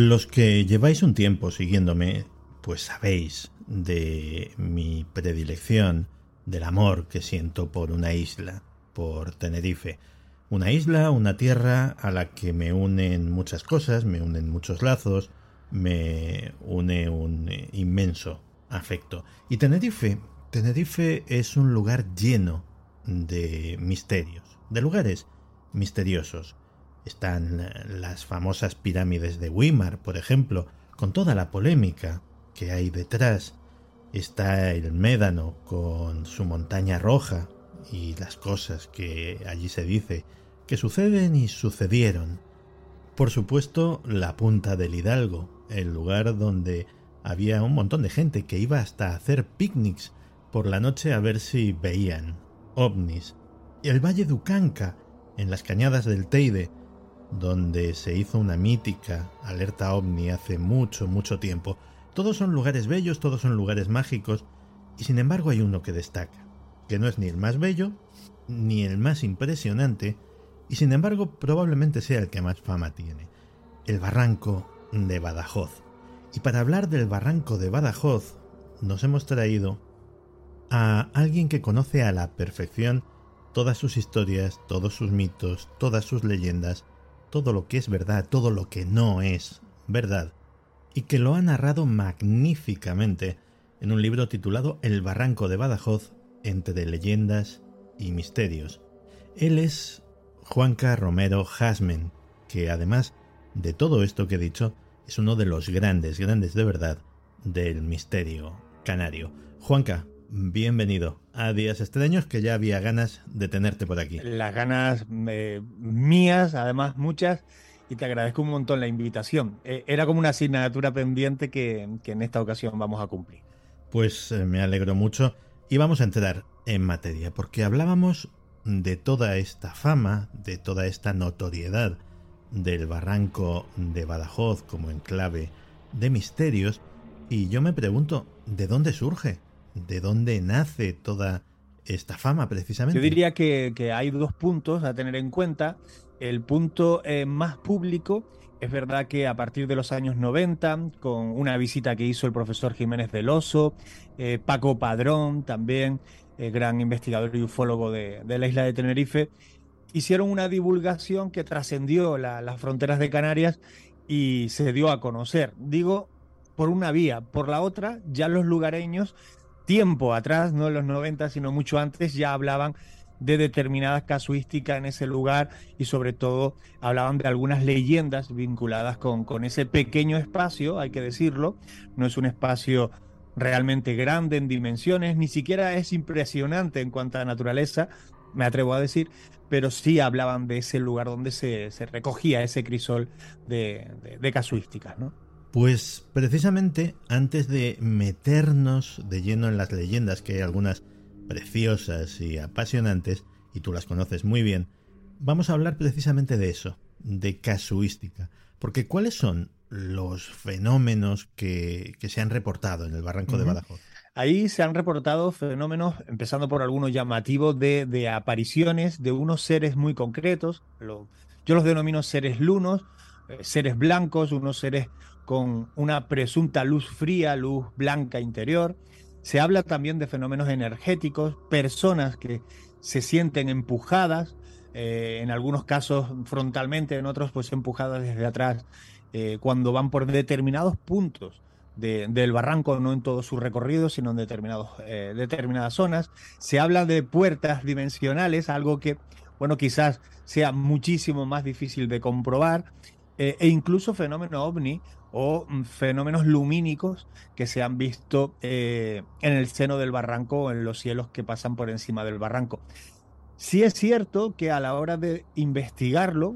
Los que lleváis un tiempo siguiéndome, pues sabéis de mi predilección, del amor que siento por una isla, por Tenerife. Una isla, una tierra a la que me unen muchas cosas, me unen muchos lazos, me une un inmenso afecto. Y Tenerife, Tenerife es un lugar lleno de misterios, de lugares misteriosos. Están las famosas pirámides de Weimar, por ejemplo, con toda la polémica que hay detrás. Está el Médano con su montaña roja y las cosas que allí se dice que suceden y sucedieron. Por supuesto, la punta del Hidalgo, el lugar donde había un montón de gente que iba hasta a hacer picnics por la noche a ver si veían ovnis. El Valle Ducanca, en las cañadas del Teide, donde se hizo una mítica alerta ovni hace mucho, mucho tiempo. Todos son lugares bellos, todos son lugares mágicos, y sin embargo hay uno que destaca, que no es ni el más bello, ni el más impresionante, y sin embargo probablemente sea el que más fama tiene, el barranco de Badajoz. Y para hablar del barranco de Badajoz, nos hemos traído a alguien que conoce a la perfección todas sus historias, todos sus mitos, todas sus leyendas, todo lo que es verdad, todo lo que no es verdad, y que lo ha narrado magníficamente en un libro titulado El Barranco de Badajoz entre leyendas y misterios. Él es Juanca Romero Hasmen, que además de todo esto que he dicho, es uno de los grandes, grandes de verdad del misterio canario. Juanca, bienvenido a Días Extraños, que ya había ganas de tenerte por aquí. Las ganas eh, mías, además muchas, y te agradezco un montón la invitación. Eh, era como una asignatura pendiente que, que, en esta ocasión vamos a cumplir. Pues eh, me alegro mucho y vamos a entrar en materia, porque hablábamos de toda esta fama, de toda esta notoriedad del barranco de Badajoz como enclave de misterios, y yo me pregunto, ¿de dónde surge? De dónde nace toda esta fama precisamente. Yo diría que, hay dos puntos a tener en cuenta. El punto eh, más público es verdad que a partir de los años 90, con una visita que hizo el profesor Jiménez Veloso, eh, Paco Padrón también, eh, gran investigador y ufólogo de, la isla de Tenerife, hicieron una divulgación que trascendió las fronteras de Canarias y se dio a conocer. Digo, por una vía, por la otra, ya los lugareños tiempo atrás, no en los 90, sino mucho antes, ya hablaban de determinadas casuísticas en ese lugar y sobre todo hablaban de algunas leyendas vinculadas con, con ese pequeño espacio, hay que decirlo, no es un espacio realmente grande en dimensiones, ni siquiera es impresionante en cuanto a naturaleza, me atrevo a decir, pero sí hablaban de ese lugar donde se, recogía ese crisol de, de casuísticas, ¿no? Pues precisamente antes de meternos de lleno en las leyendas, que hay algunas preciosas y apasionantes, y tú las conoces muy bien, vamos a hablar precisamente de eso, de casuística. Porque ¿cuáles son los fenómenos que, se han reportado en el barranco de Badajoz? Ahí se han reportado fenómenos, empezando por algunos llamativos de, de apariciones de unos seres muy concretos. yo los denomino seres lunos, eh, seres blancos, unos seres con una presunta luz fría, luz blanca interior. Se habla también de fenómenos energéticos, personas que se sienten empujadas, eh, en algunos casos frontalmente, en otros pues empujadas desde atrás eh, cuando van por determinados puntos del barranco, no en todo su recorrido, sino en determinados, eh, determinadas zonas. Se habla de puertas dimensionales, algo que, bueno, quizás sea muchísimo más difícil de comprobar, eh, e incluso fenómeno ovni o mm, fenómenos lumínicos que se han visto en el seno del barranco o en los cielos que pasan por encima del barranco. Sí es cierto que a la hora de investigarlo,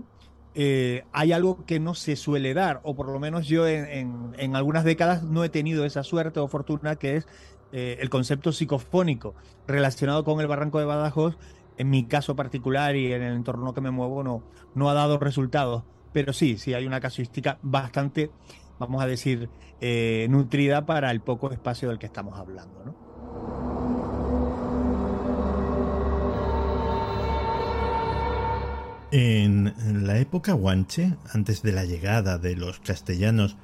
eh, hay algo que no se suele dar, o por lo menos yo en, algunas décadas no he tenido esa suerte o fortuna, que es eh, el concepto psicofónico relacionado con el barranco de Badajoz. En mi caso particular y en el entorno que me muevo no, no ha dado resultados, pero sí, sí hay una casuística bastante, vamos a decir, eh, nutrida para el poco espacio del que estamos hablando. ¿no? En la época guanche, antes de la llegada de los castellanos,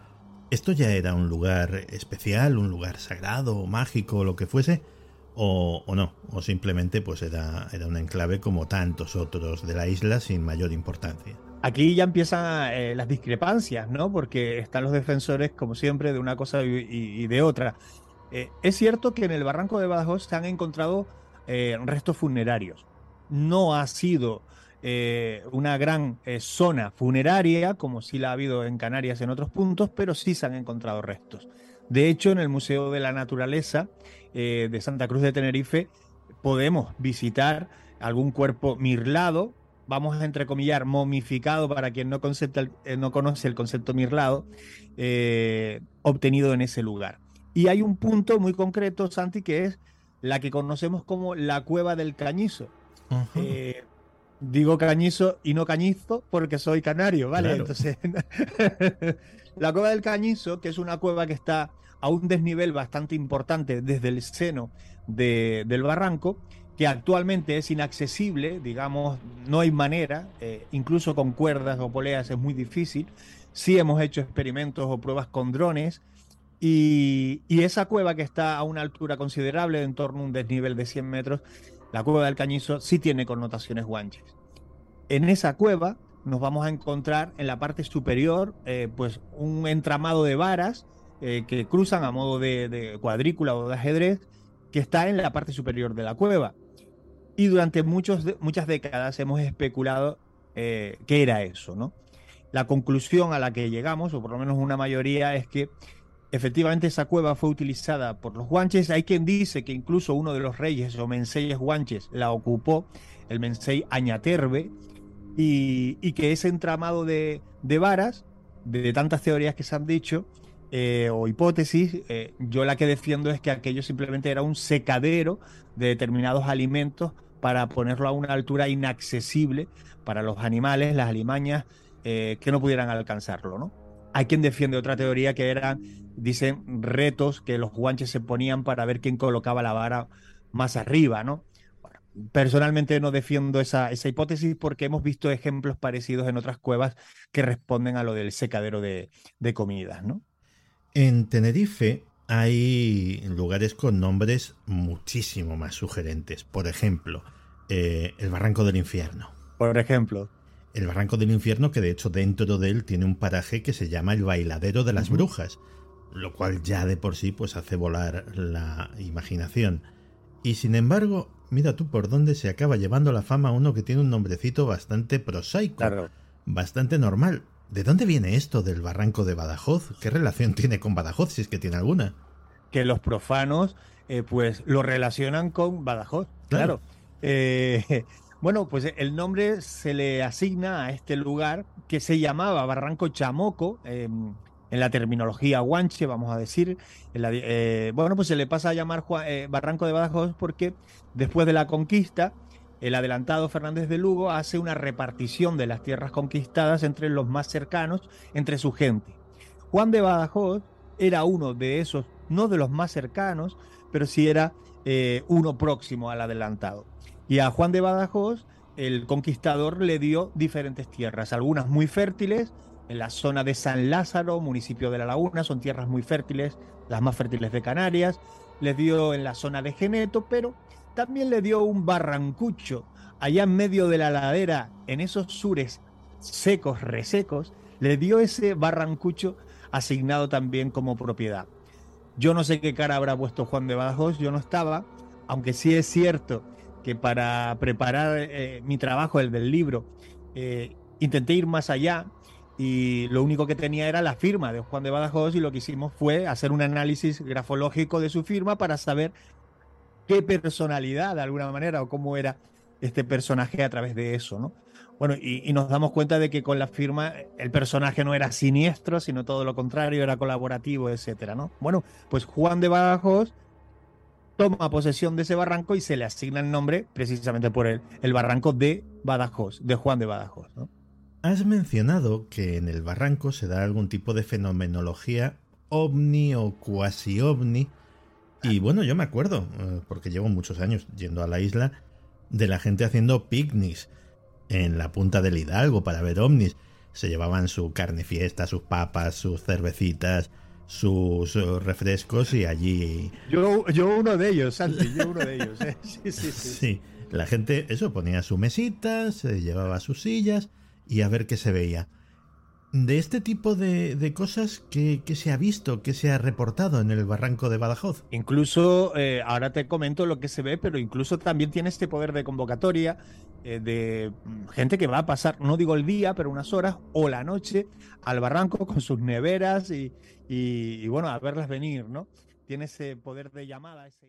¿esto ya era un lugar especial, un lugar sagrado, mágico, lo que fuese? O, no, o simplemente pues era, era un enclave como tantos otros de la isla sin mayor importancia. Aquí ya empiezan eh, las discrepancias, ¿no? Porque están los defensores, como siempre, de una cosa y, de otra. Eh, es cierto que en el barranco de Badajoz se han encontrado eh, restos funerarios. No ha sido una gran zona funeraria, como sí la ha habido en Canarias en otros puntos, pero sí se han encontrado restos. De hecho, en el Museo de la Naturaleza de Santa Cruz de Tenerife podemos visitar algún cuerpo mirlado, vamos a entrecomillar, momificado para quien no, no conoce el concepto mirlado, obtenido en ese lugar. Y hay un punto muy concreto, Santi, que es la que conocemos como la cueva del cañizo. Digo cañizo y no cañizo porque soy canario, ¿vale? Entonces, la cueva del cañizo, que es una cueva que está a un desnivel bastante importante desde el seno del barranco, que actualmente es inaccesible, digamos, no hay manera, eh, incluso con cuerdas o poleas es muy difícil. Sí hemos hecho experimentos o pruebas con drones y, esa cueva que está a una altura considerable, en torno a un desnivel de 100 metros, la cueva del Cañizo sí tiene connotaciones guanches. En esa cueva nos vamos a encontrar en la parte superior eh, pues un entramado de varas eh, que cruzan a modo de, cuadrícula o de ajedrez que está en la parte superior de la cueva. Y durante muchos, muchas décadas hemos especulado eh, qué era eso, ¿no? La conclusión a la que llegamos, o por lo menos una mayoría, es que efectivamente esa cueva fue utilizada por los guanches. Hay quien dice que incluso uno de los reyes o menseyes guanches la ocupó, el mensei Añaterbe, y, que ese entramado de, varas, de, tantas teorías que se han dicho, eh, o hipótesis, eh, yo la que defiendo es que aquello simplemente era un secadero de determinados alimentos para ponerlo a una altura inaccesible para los animales, las alimañas, eh, que no pudieran alcanzarlo, ¿no? Hay quien defiende otra teoría que eran, dicen, retos que los guanches se ponían para ver quién colocaba la vara más arriba, ¿no? personalmente no defiendo esa, hipótesis porque hemos visto ejemplos parecidos en otras cuevas que responden a lo del secadero de, comidas, ¿no? En Tenerife hay lugares con nombres muchísimo más sugerentes. Por ejemplo, eh, el Barranco del Infierno. Por ejemplo el Barranco del Infierno, que de hecho dentro de él tiene un paraje que se llama el Bailadero de las Brujas, lo cual ya de por sí pues hace volar la imaginación. Y sin embargo, mira tú por dónde se acaba llevando la fama uno que tiene un nombrecito bastante prosaico, bastante normal. ¿De dónde viene esto del Barranco de Badajoz? ¿Qué relación tiene con Badajoz, si es que tiene alguna? Que los profanos eh, pues lo relacionan con Badajoz, claro. Eh, bueno, pues el nombre se le asigna a este lugar que se llamaba Barranco Chamoco, em, en la terminología guanche, vamos a decir. Eh, bueno, pues se le pasa a llamar Barranco de Badajoz porque después de la conquista, el adelantado Fernández de Lugo hace una repartición de las tierras conquistadas entre los más cercanos, entre su gente. Juan de Badajoz era uno de esos, no de los más cercanos, pero sí era eh, uno próximo al adelantado. Y a Juan de Badajoz, el conquistador le dio diferentes tierras, algunas muy fértiles, en la zona de San Lázaro, municipio de La Laguna, son tierras muy fértiles, las más fértiles de Canarias, les dio en la zona de Geneto, pero también le dio un barrancucho allá en medio de la ladera, en esos sures secos, resecos, le dio ese barrancucho asignado también como propiedad. Yo no sé qué cara habrá puesto Juan de Badajoz, yo no estaba, aunque sí es cierto que para preparar eh, mi trabajo, el del libro, eh, intenté ir más allá y lo único que tenía era la firma de Juan de Badajoz y lo que hicimos fue hacer un análisis grafológico de su firma para saber qué personalidad de alguna manera o cómo era este personaje a través de eso, ¿no? Bueno, y, nos damos cuenta de que con la firma el personaje no era siniestro, sino todo lo contrario, era colaborativo, etcétera, ¿no? Bueno, pues Juan de Badajoz toma posesión de ese barranco y se le asigna el nombre precisamente por el, el barranco de Badajoz, de Juan de Badajoz. Has mencionado que en el barranco se da algún tipo de fenomenología ovni o cuasi ovni. Y bueno, yo me acuerdo, eh, porque llevo muchos años yendo a la isla, de la gente haciendo picnics en la punta del Hidalgo para ver ovnis. Se llevaban su carne fiesta, sus papas, sus cervecitas, sus refrescos y allí... Yo, yo uno de ellos, Santi, yo uno de ellos. ¿eh? Sí, sí, sí. sí, la gente, eso, ponía su mesita, se llevaba sus sillas y a ver qué se veía. De este tipo de, cosas que, se ha visto, que se ha reportado en el barranco de Badajoz. Incluso, eh, ahora te comento lo que se ve, pero incluso también tiene este poder de convocatoria eh, de gente que va a pasar, no digo el día, pero unas horas o la noche al barranco con sus neveras y, y bueno, a verlas venir, ¿no? Tiene ese poder de llamada. Ese...